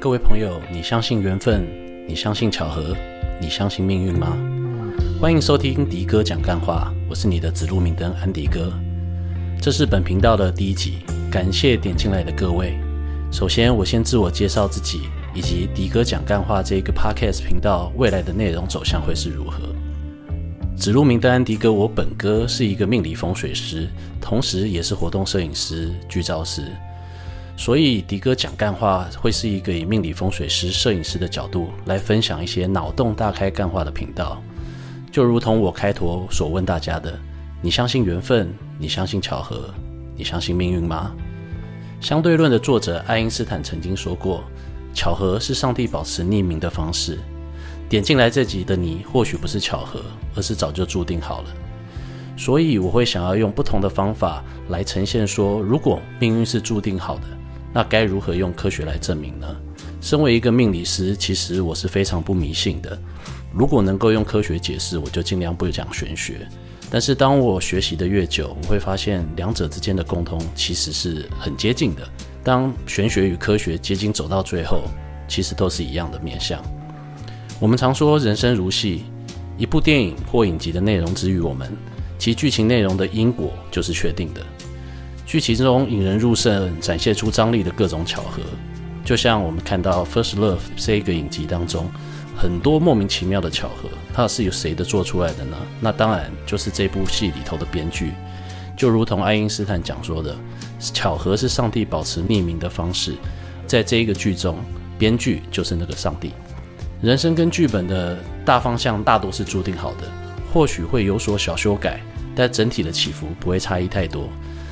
各位朋友，你相信缘分？你相信巧合？你相信命运吗？欢迎收听迪哥讲干话，我是你的指路明灯安迪哥。这是本频道的第一集，感谢点进来的各位。首先，我先自我介绍自己，以及迪哥讲干话这个 podcast 频道未来的内容走向会是如何。指路明灯安迪哥，我本哥是一个命理风水师，同时也是活动摄影师、剧照师。所以，迪哥讲干话会是一个以命理风水师、摄影师的角度来分享一些脑洞大开干话的频道。就如同我开头所问大家的：你相信缘分？你相信巧合？你相信命运吗？相对论的作者爱因斯坦曾经说过：巧合是上帝保持匿名的方式。点进来这集的你，或许不是巧合，而是早就注定好了。所以，我会想要用不同的方法来呈现说：如果命运是注定好的。那该如何用科学来证明呢？身为一个命理师，其实我是非常不迷信的。如果能够用科学解释，我就尽量不讲玄学。但是当我学习的越久，我会发现两者之间的共通其实是很接近的。当玄学与科学接近走到最后，其实都是一样的面向。我们常说人生如戏，一部电影或影集的内容之于我们，其剧情内容的因果就是确定的。剧情中引人入胜、展现出张力的各种巧合，就像我们看到《First Love》这个影集当中，很多莫名其妙的巧合，它是由谁的做出来的呢？那当然就是这部戏里头的编剧。就如同爱因斯坦讲说的，巧合是上帝保持匿名的方式。在这一个剧中，编剧就是那个上帝。人生跟剧本的大方向大多是注定好的，或许会有所小修改，但整体的起伏不会差异太多。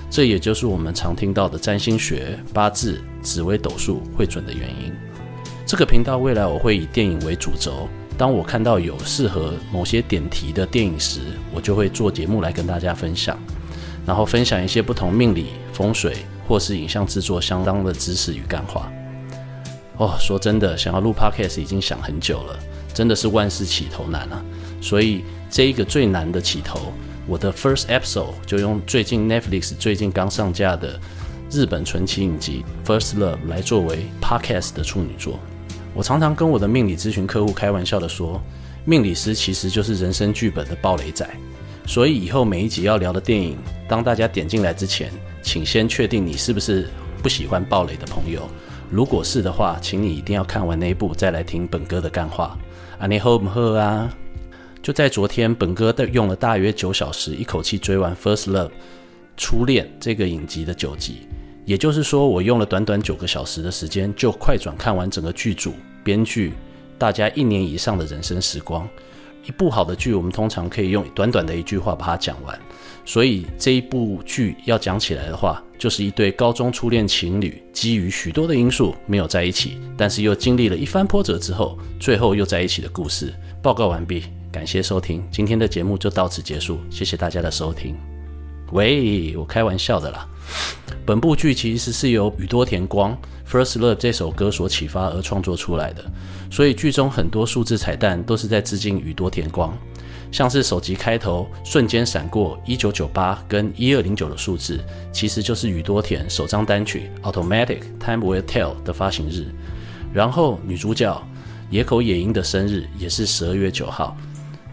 这也就是我们常听到的占星学、八字、紫微斗数会准的原因。这个频道未来我会以电影为主轴，当我看到有适合某些点题的电影时，我就会做节目来跟大家分享，然后分享一些不同命理、风水或是影像制作相当的知识与干话。哦，说真的，想要录 Podcast 已经想很久了，真的是万事起头难啊！所以这一个最难的起头。我的 first episode 就用最近 Netflix 最近刚上架的日本传奇影集《First Love》来作为 podcast 的处女作。我常常跟我的命理咨询客户开玩笑的说，命理师其实就是人生剧本的暴雷仔。所以以后每一集要聊的电影，当大家点进来之前，请先确定你是不是不喜欢暴雷的朋友。如果是的话，请你一定要看完那一部再来听本哥的干话。啊，你好不好啊？就在昨天，本哥的用了大约九小时，一口气追完《First Love》初恋这个影集的九集。也就是说，我用了短短九个小时的时间，就快转看完整个剧组、编剧、大家一年以上的人生时光。一部好的剧，我们通常可以用短短的一句话把它讲完。所以这一部剧要讲起来的话，就是一对高中初恋情侣，基于许多的因素没有在一起，但是又经历了一番波折之后，最后又在一起的故事。报告完毕。感谢收听，今天的节目就到此结束，谢谢大家的收听。喂，我开玩笑的啦。本部剧其实是由宇多田光《First Love》这首歌所启发而创作出来的，所以剧中很多数字彩蛋都是在致敬宇多田光，像是首集开头瞬间闪过一九九八跟一二零九的数字，其实就是宇多田首张单曲《Automatic Time Will Tell》的发行日，然后女主角野口野樱的生日也是十二月九号。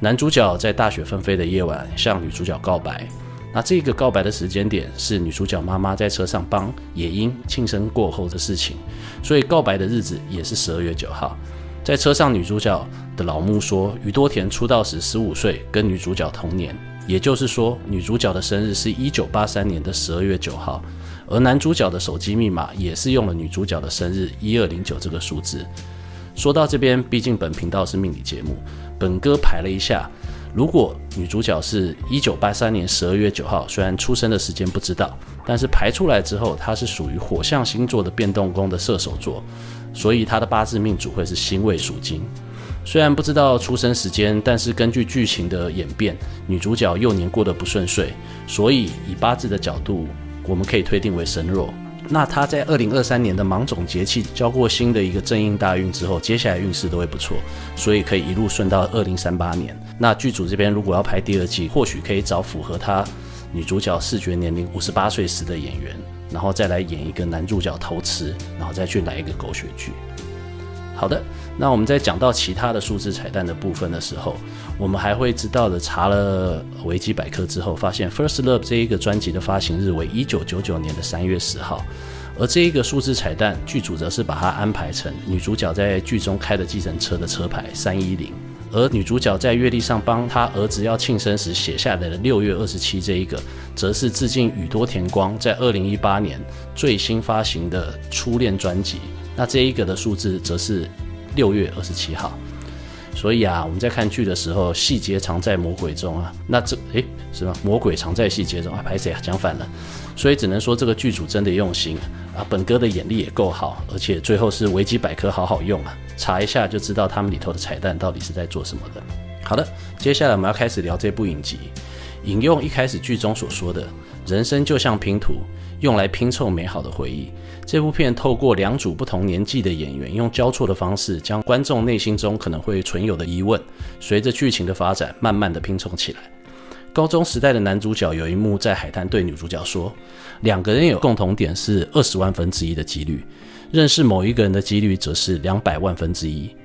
男主角在大雪纷飞的夜晚向女主角告白，那这个告白的时间点是女主角妈妈在车上帮也英庆生过后的事情，所以告白的日子也是十二月九号。在车上，女主角的老木说，宇多田出道时十五岁，跟女主角同年，也就是说，女主角的生日是一九八三年的十二月九号，而男主角的手机密码也是用了女主角的生日一二零九这个数字。说到这边，毕竟本频道是命理节目。本哥排了一下，如果女主角是一九八三年十二月九号，虽然出生的时间不知道，但是排出来之后，她是属于火象星座的变动宫的射手座，所以她的八字命主会是辛未属金。虽然不知道出生时间，但是根据剧情的演变，女主角幼年过得不顺遂，所以以八字的角度，我们可以推定为身弱。那他在二零二三年的芒种节气交过新的一个正印大运之后，接下来运势都会不错，所以可以一路顺到二零三八年。那剧组这边如果要拍第二季，或许可以找符合他女主角视觉年龄五十八岁时的演员，然后再来演一个男主角偷吃，然后再去来一个狗血剧。好的，那我们在讲到其他的数字彩蛋的部分的时候，我们还会知道的，查了维基百科之后，发现《First Love》这一个专辑的发行日为一九九九年的三月十号，而这一个数字彩蛋剧组则是把它安排成女主角在剧中开的计程车的车牌三一零，而女主角在月历上帮她儿子要庆生时写下来的六月二十七这一个，则是致敬宇多田光在二零一八年最新发行的初恋专辑。那这一个的数字则是六月二十七号，所以啊，我们在看剧的时候，细节藏在魔鬼中啊。那这诶是吗？魔鬼藏在细节中啊，拍谁啊？讲反了。所以只能说这个剧组真的用心啊，本哥的眼力也够好，而且最后是维基百科好好用啊，查一下就知道他们里头的彩蛋到底是在做什么的。好的，接下来我们要开始聊这部影集，引用一开始剧中所说的：“人生就像拼图，用来拼凑美好的回忆。”这部片透过两组不同年纪的演员，用交错的方式，将观众内心中可能会存有的疑问，随着剧情的发展，慢慢的拼凑起来。高中时代的男主角有一幕在海滩对女主角说：“两个人有共同点是二十万分之一的几率，认识某一个人的几率则是两百万分之一，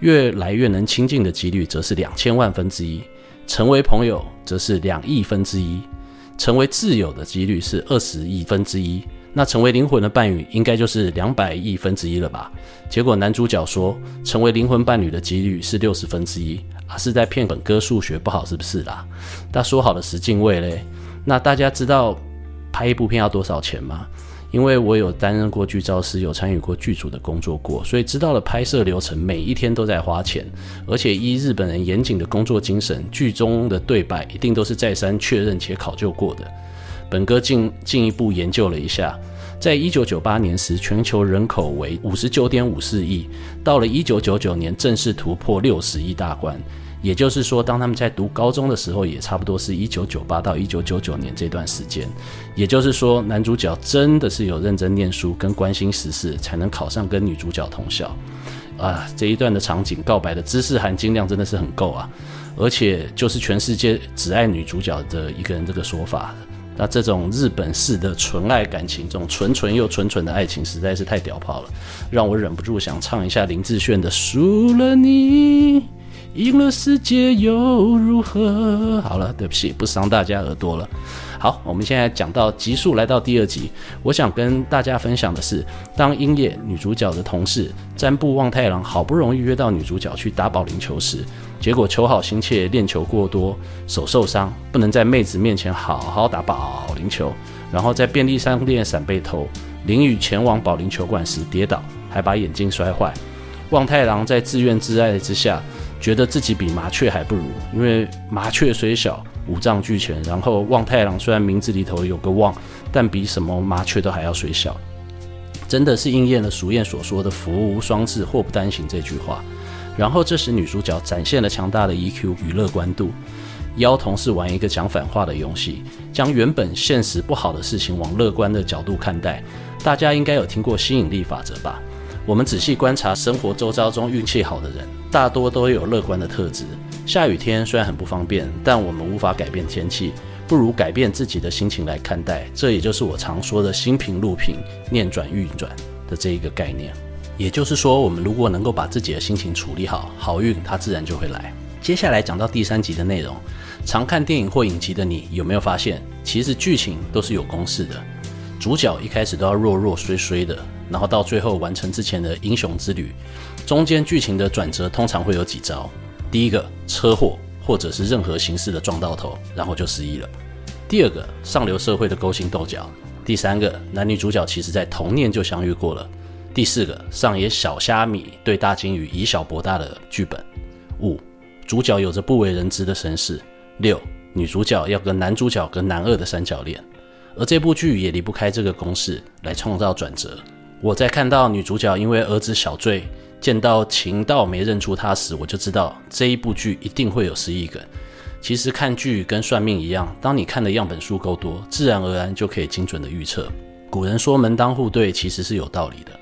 越来越能亲近的几率则是两千万分之一，成为朋友则是两亿分之一，成为挚友的几率是二十亿分之一。”那成为灵魂的伴侣应该就是两百亿分之一了吧？结果男主角说，成为灵魂伴侣的几率是六十分之一啊，是在骗本哥数学不好是不是啦？那说好的十进位嘞？那大家知道拍一部片要多少钱吗？因为我有担任过剧照师，有参与过剧组的工作过，所以知道了拍摄流程每一天都在花钱，而且依日本人严谨的工作精神，剧中的对白一定都是再三确认且考究过的。本哥进进一步研究了一下，在一九九八年时，全球人口为五十九点五四亿，到了一九九九年正式突破六十亿大关。也就是说，当他们在读高中的时候，也差不多是一九九八到一九九九年这段时间。也就是说，男主角真的是有认真念书跟关心时事，才能考上跟女主角同校。啊，这一段的场景告白的知识含金量真的是很够啊！而且就是全世界只爱女主角的一个人这个说法。那这种日本式的纯爱感情，这种纯纯又纯纯的爱情，实在是太屌炮了，让我忍不住想唱一下林志炫的《输了你，赢了世界又如何》。好了，对不起，不伤大家耳朵了。好，我们现在讲到集数来到第二集，我想跟大家分享的是，当樱野女主角的同事占部望太郎好不容易约到女主角去打保龄球时，结果求好心切，练球过多，手受伤，不能在妹子面前好好打保龄球，然后在便利商店闪被偷，淋雨前往保龄球馆时跌倒，还把眼镜摔坏。望太郎在自怨自艾之下，觉得自己比麻雀还不如，因为麻雀虽小，五脏俱全。然后望太郎虽然名字里头有个望，但比什么麻雀都还要虽小，真的是应验了俗谚所说的“福无双至，祸不单行”这句话。然后这时女主角展现了强大的 EQ 与乐观度，邀同事玩一个讲反话的游戏，将原本现实不好的事情往乐观的角度看待。大家应该有听过吸引力法则吧？我们仔细观察生活周遭中运气好的人，大多都有乐观的特质。下雨天虽然很不方便，但我们无法改变天气，不如改变自己的心情来看待。这也就是我常说的心平路平、念转运转的这一个概念。也就是说，我们如果能够把自己的心情处理好，好运它自然就会来。接下来讲到第三集的内容，常看电影或影集的你有没有发现，其实剧情都是有公式的。主角一开始都要弱弱衰衰的，然后到最后完成之前的英雄之旅，中间剧情的转折通常会有几招：第一个，车祸或者是任何形式的撞到头，然后就失忆了；第二个，上流社会的勾心斗角；第三个，男女主角其实在童年就相遇过了。第四个，上演小虾米对大鲸鱼以小博大的剧本。五，主角有着不为人知的身世。六，女主角要跟男主角跟男二的三角恋，而这部剧也离不开这个公式来创造转折。我在看到女主角因为儿子小坠见到秦道没认出他时，我就知道这一部剧一定会有失忆梗。其实看剧跟算命一样，当你看的样本数够多，自然而然就可以精准的预测。古人说门当户对，其实是有道理的。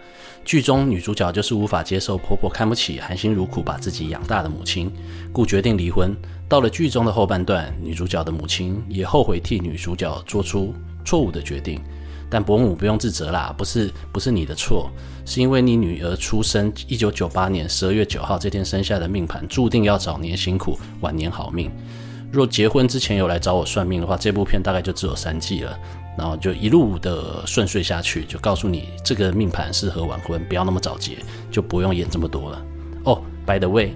剧中女主角就是无法接受婆婆看不起、含辛茹苦把自己养大的母亲，故决定离婚。到了剧中的后半段，女主角的母亲也后悔替女主角做出错误的决定，但伯母不用自责啦，不是不是你的错，是因为你女儿出生一九九八年十二月九号这天生下的命盘，注定要早年辛苦，晚年好命。若结婚之前有来找我算命的话，这部片大概就只有三季了，然后就一路的顺遂下去，就告诉你这个命盘适合晚婚，不要那么早结，就不用演这么多了。哦、oh，by the way，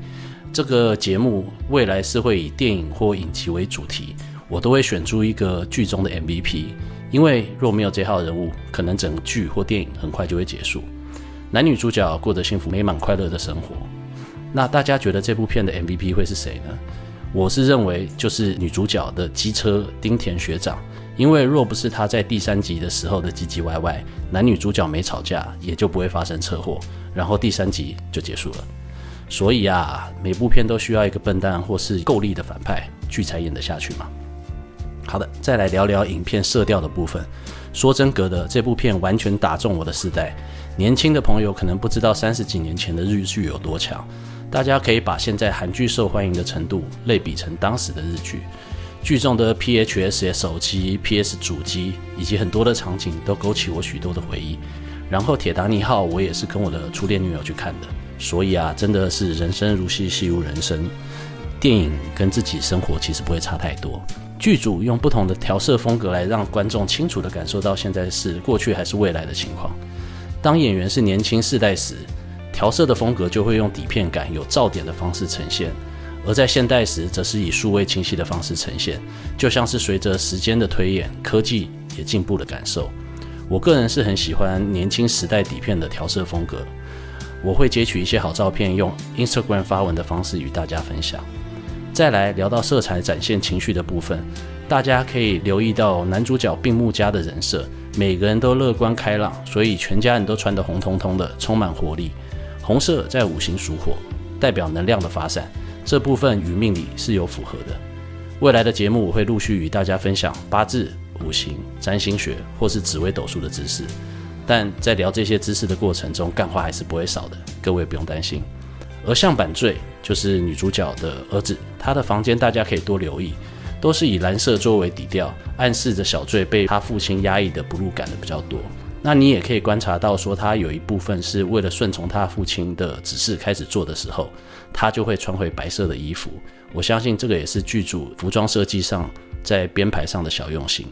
这个节目未来是会以电影或影集为主题，我都会选出一个剧中的 MVP，因为若没有这号人物，可能整剧或电影很快就会结束，男女主角过着幸福美满快乐的生活。那大家觉得这部片的 MVP 会是谁呢？我是认为就是女主角的机车町田学长，因为若不是她在第三集的时候的唧唧歪歪，男女主角没吵架，也就不会发生车祸，然后第三集就结束了。所以啊，每部片都需要一个笨蛋或是够力的反派，剧才演得下去嘛。好的，再来聊聊影片色调的部分。说真格的，这部片完全打中我的世代。年轻的朋友可能不知道三十几年前的日剧有多强。大家可以把现在韩剧受欢迎的程度类比成当时的日剧，剧中的 PHS 手机、PS 主机以及很多的场景都勾起我许多的回忆。然后《铁达尼号》我也是跟我的初恋女友去看的，所以啊，真的是人生如戏，戏如人生。电影跟自己生活其实不会差太多。剧组用不同的调色风格来让观众清楚地感受到现在是过去还是未来的情况。当演员是年轻世代时，调色的风格就会用底片感、有噪点的方式呈现；而在现代时，则是以数位清晰的方式呈现，就像是随着时间的推演，科技也进步的感受。我个人是很喜欢年轻时代底片的调色风格，我会截取一些好照片，用 Instagram 发文的方式与大家分享。再来聊到色彩展现情绪的部分，大家可以留意到男主角病木家的人设，每个人都乐观开朗，所以全家人都穿得红彤彤的，充满活力。红色在五行属火，代表能量的发散，这部分与命理是有符合的。未来的节目我会陆续与大家分享八字、五行、占星学或是紫微斗数的知识，但在聊这些知识的过程中，干话还是不会少的，各位不用担心。而相板坠就是女主角的儿子，他的房间大家可以多留意，都是以蓝色作为底调，暗示着小坠被他父亲压抑的不入感的比较多。那你也可以观察到，说他有一部分是为了顺从他父亲的指示开始做的时候，他就会穿回白色的衣服。我相信这个也是剧组服装设计上在编排上的小用心。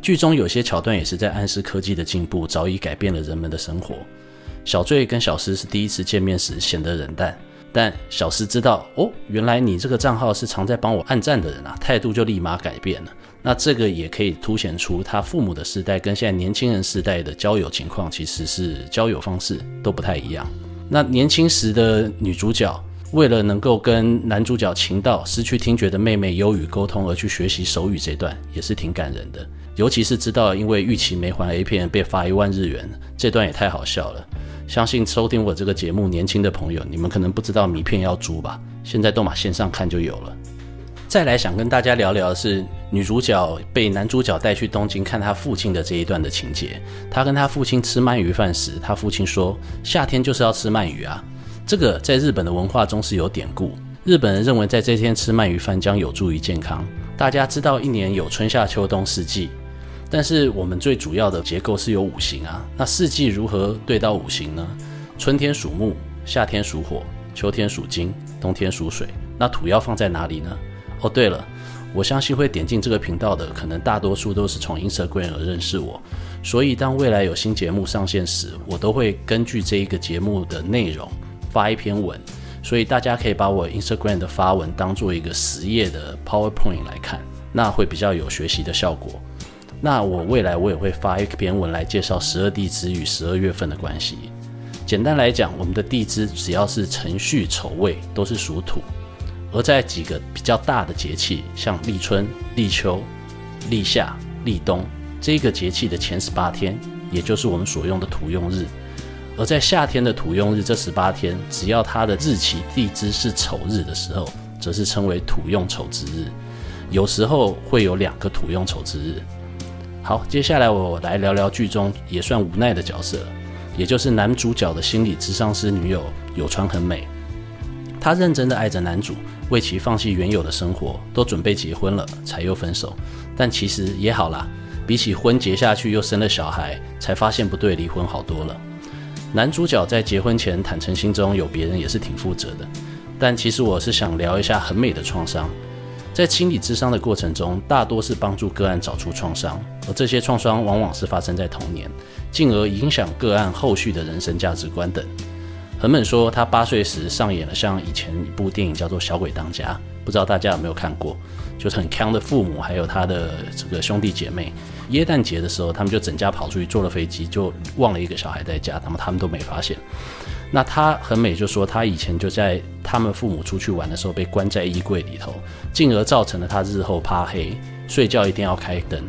剧中有些桥段也是在暗示科技的进步早已改变了人们的生活。小坠跟小诗是第一次见面时显得冷淡，但小狮知道哦，原来你这个账号是常在帮我按赞的人啊，态度就立马改变了。那这个也可以凸显出他父母的世代跟现在年轻人世代的交友情况，其实是交友方式都不太一样。那年轻时的女主角为了能够跟男主角情到失去听觉的妹妹优语沟通而去学习手语，这段也是挺感人的。尤其是知道因为逾期没还 A 片被罚一万日元，这段也太好笑了。相信收听我这个节目年轻的朋友，你们可能不知道迷片要租吧？现在都马线上看就有了。再来想跟大家聊聊的是女主角被男主角带去东京看他父亲的这一段的情节。他跟他父亲吃鳗鱼饭时，他父亲说：“夏天就是要吃鳗鱼啊。”这个在日本的文化中是有典故。日本人认为在这天吃鳗鱼饭将有助于健康。大家知道一年有春夏秋冬四季，但是我们最主要的结构是有五行啊。那四季如何对到五行呢？春天属木，夏天属火，秋天属金，冬天属水。那土要放在哪里呢？哦，对了，我相信会点进这个频道的，可能大多数都是从 Instagram 而认识我，所以当未来有新节目上线时，我都会根据这一个节目的内容发一篇文，所以大家可以把我 Instagram 的发文当做一个实业的 PowerPoint 来看，那会比较有学习的效果。那我未来我也会发一篇文来介绍十二地支与十二月份的关系。简单来讲，我们的地支只要是辰戌丑未，都是属土。而在几个比较大的节气，像立春、立秋、立夏、立冬这个节气的前十八天，也就是我们所用的土用日。而在夏天的土用日这十八天，只要它的日期地支是丑日的时候，则是称为土用丑之日。有时候会有两个土用丑之日。好，接下来我来聊聊剧中也算无奈的角色，也就是男主角的心理咨商师女友有川很美。他认真的爱着男主。为其放弃原有的生活，都准备结婚了，才又分手。但其实也好啦，比起婚结下去又生了小孩才发现不对，离婚好多了。男主角在结婚前坦诚心中有别人也是挺负责的，但其实我是想聊一下很美的创伤。在清理智商的过程中，大多是帮助个案找出创伤，而这些创伤往往是发生在童年，进而影响个案后续的人生价值观等。横本说，他八岁时上演了像以前一部电影叫做《小鬼当家》，不知道大家有没有看过？就是很锵的父母，还有他的这个兄弟姐妹。耶诞节的时候，他们就整家跑出去坐了飞机，就忘了一个小孩在家，那么他们都没发现。那他很美，就说他以前就在他们父母出去玩的时候被关在衣柜里头，进而造成了他日后怕黑，睡觉一定要开灯。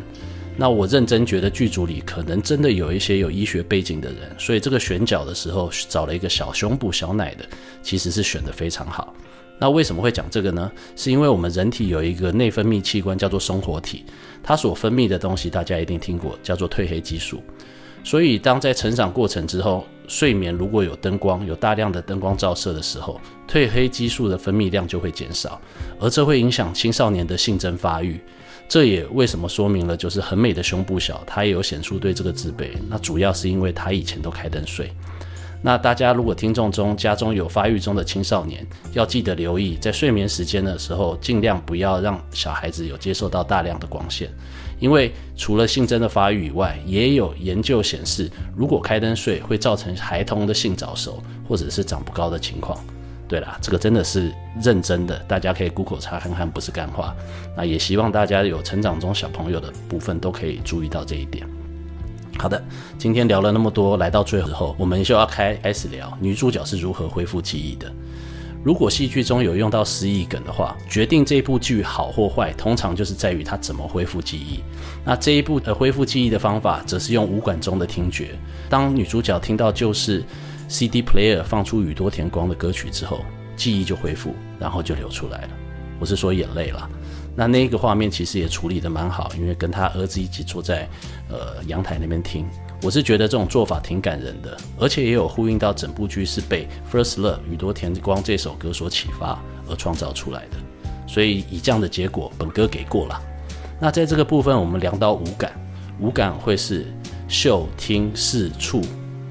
那我认真觉得剧组里可能真的有一些有医学背景的人，所以这个选角的时候找了一个小胸部小奶的，其实是选得非常好。那为什么会讲这个呢？是因为我们人体有一个内分泌器官叫做松活体，它所分泌的东西大家一定听过，叫做褪黑激素。所以当在成长过程之后，睡眠如果有灯光，有大量的灯光照射的时候，褪黑激素的分泌量就会减少，而这会影响青少年的性征发育。这也为什么说明了，就是很美的胸部小，他也有显著对这个自卑。那主要是因为他以前都开灯睡。那大家如果听众中家中有发育中的青少年，要记得留意，在睡眠时间的时候，尽量不要让小孩子有接受到大量的光线，因为除了性征的发育以外，也有研究显示，如果开灯睡会造成孩童的性早熟或者是长不高的情况。对啦，这个真的是认真的，大家可以 Google 查看看，不是干话。那也希望大家有成长中小朋友的部分都可以注意到这一点。好的，今天聊了那么多，来到最后，我们就要开开始聊女主角是如何恢复记忆的。如果戏剧中有用到失忆梗的话，决定这部剧好或坏，通常就是在于它怎么恢复记忆。那这一部呃恢复记忆的方法，则是用五感中的听觉。当女主角听到旧式 CD player 放出宇多田光的歌曲之后，记忆就恢复，然后就流出来了。我是说眼泪啦。那那个画面其实也处理得蛮好，因为跟他儿子一起坐在呃阳台那边听，我是觉得这种做法挺感人的，而且也有呼应到整部剧是被《First Love》宇多田光这首歌所启发而创造出来的，所以以这样的结果，本歌给过了。那在这个部分，我们聊到五感，五感会是嗅、听、视、触，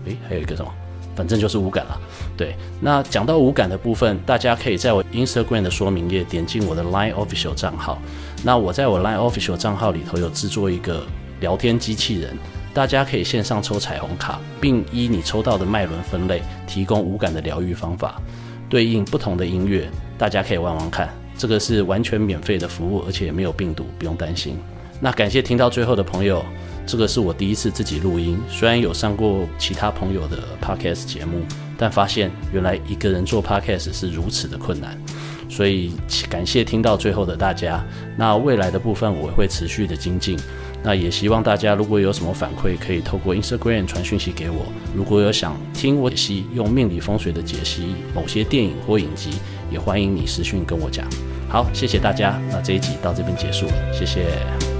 诶，还有一个什么？反正就是无感了。对，那讲到无感的部分，大家可以在我 Instagram 的说明页点进我的 Line Official 账号。那我在我 Line Official 账号里头有制作一个聊天机器人，大家可以线上抽彩虹卡，并依你抽到的脉轮分类，提供无感的疗愈方法，对应不同的音乐，大家可以玩玩看。这个是完全免费的服务，而且没有病毒，不用担心。那感谢听到最后的朋友，这个是我第一次自己录音，虽然有上过其他朋友的 Podcast 节目。但发现原来一个人做 podcast 是如此的困难，所以感谢听到最后的大家。那未来的部分我会持续的精进。那也希望大家如果有什么反馈，可以透过 Instagram 传讯息给我。如果有想听我解析用命理风水的解析某些电影或影集，也欢迎你私讯跟我讲。好，谢谢大家。那这一集到这边结束了，谢谢。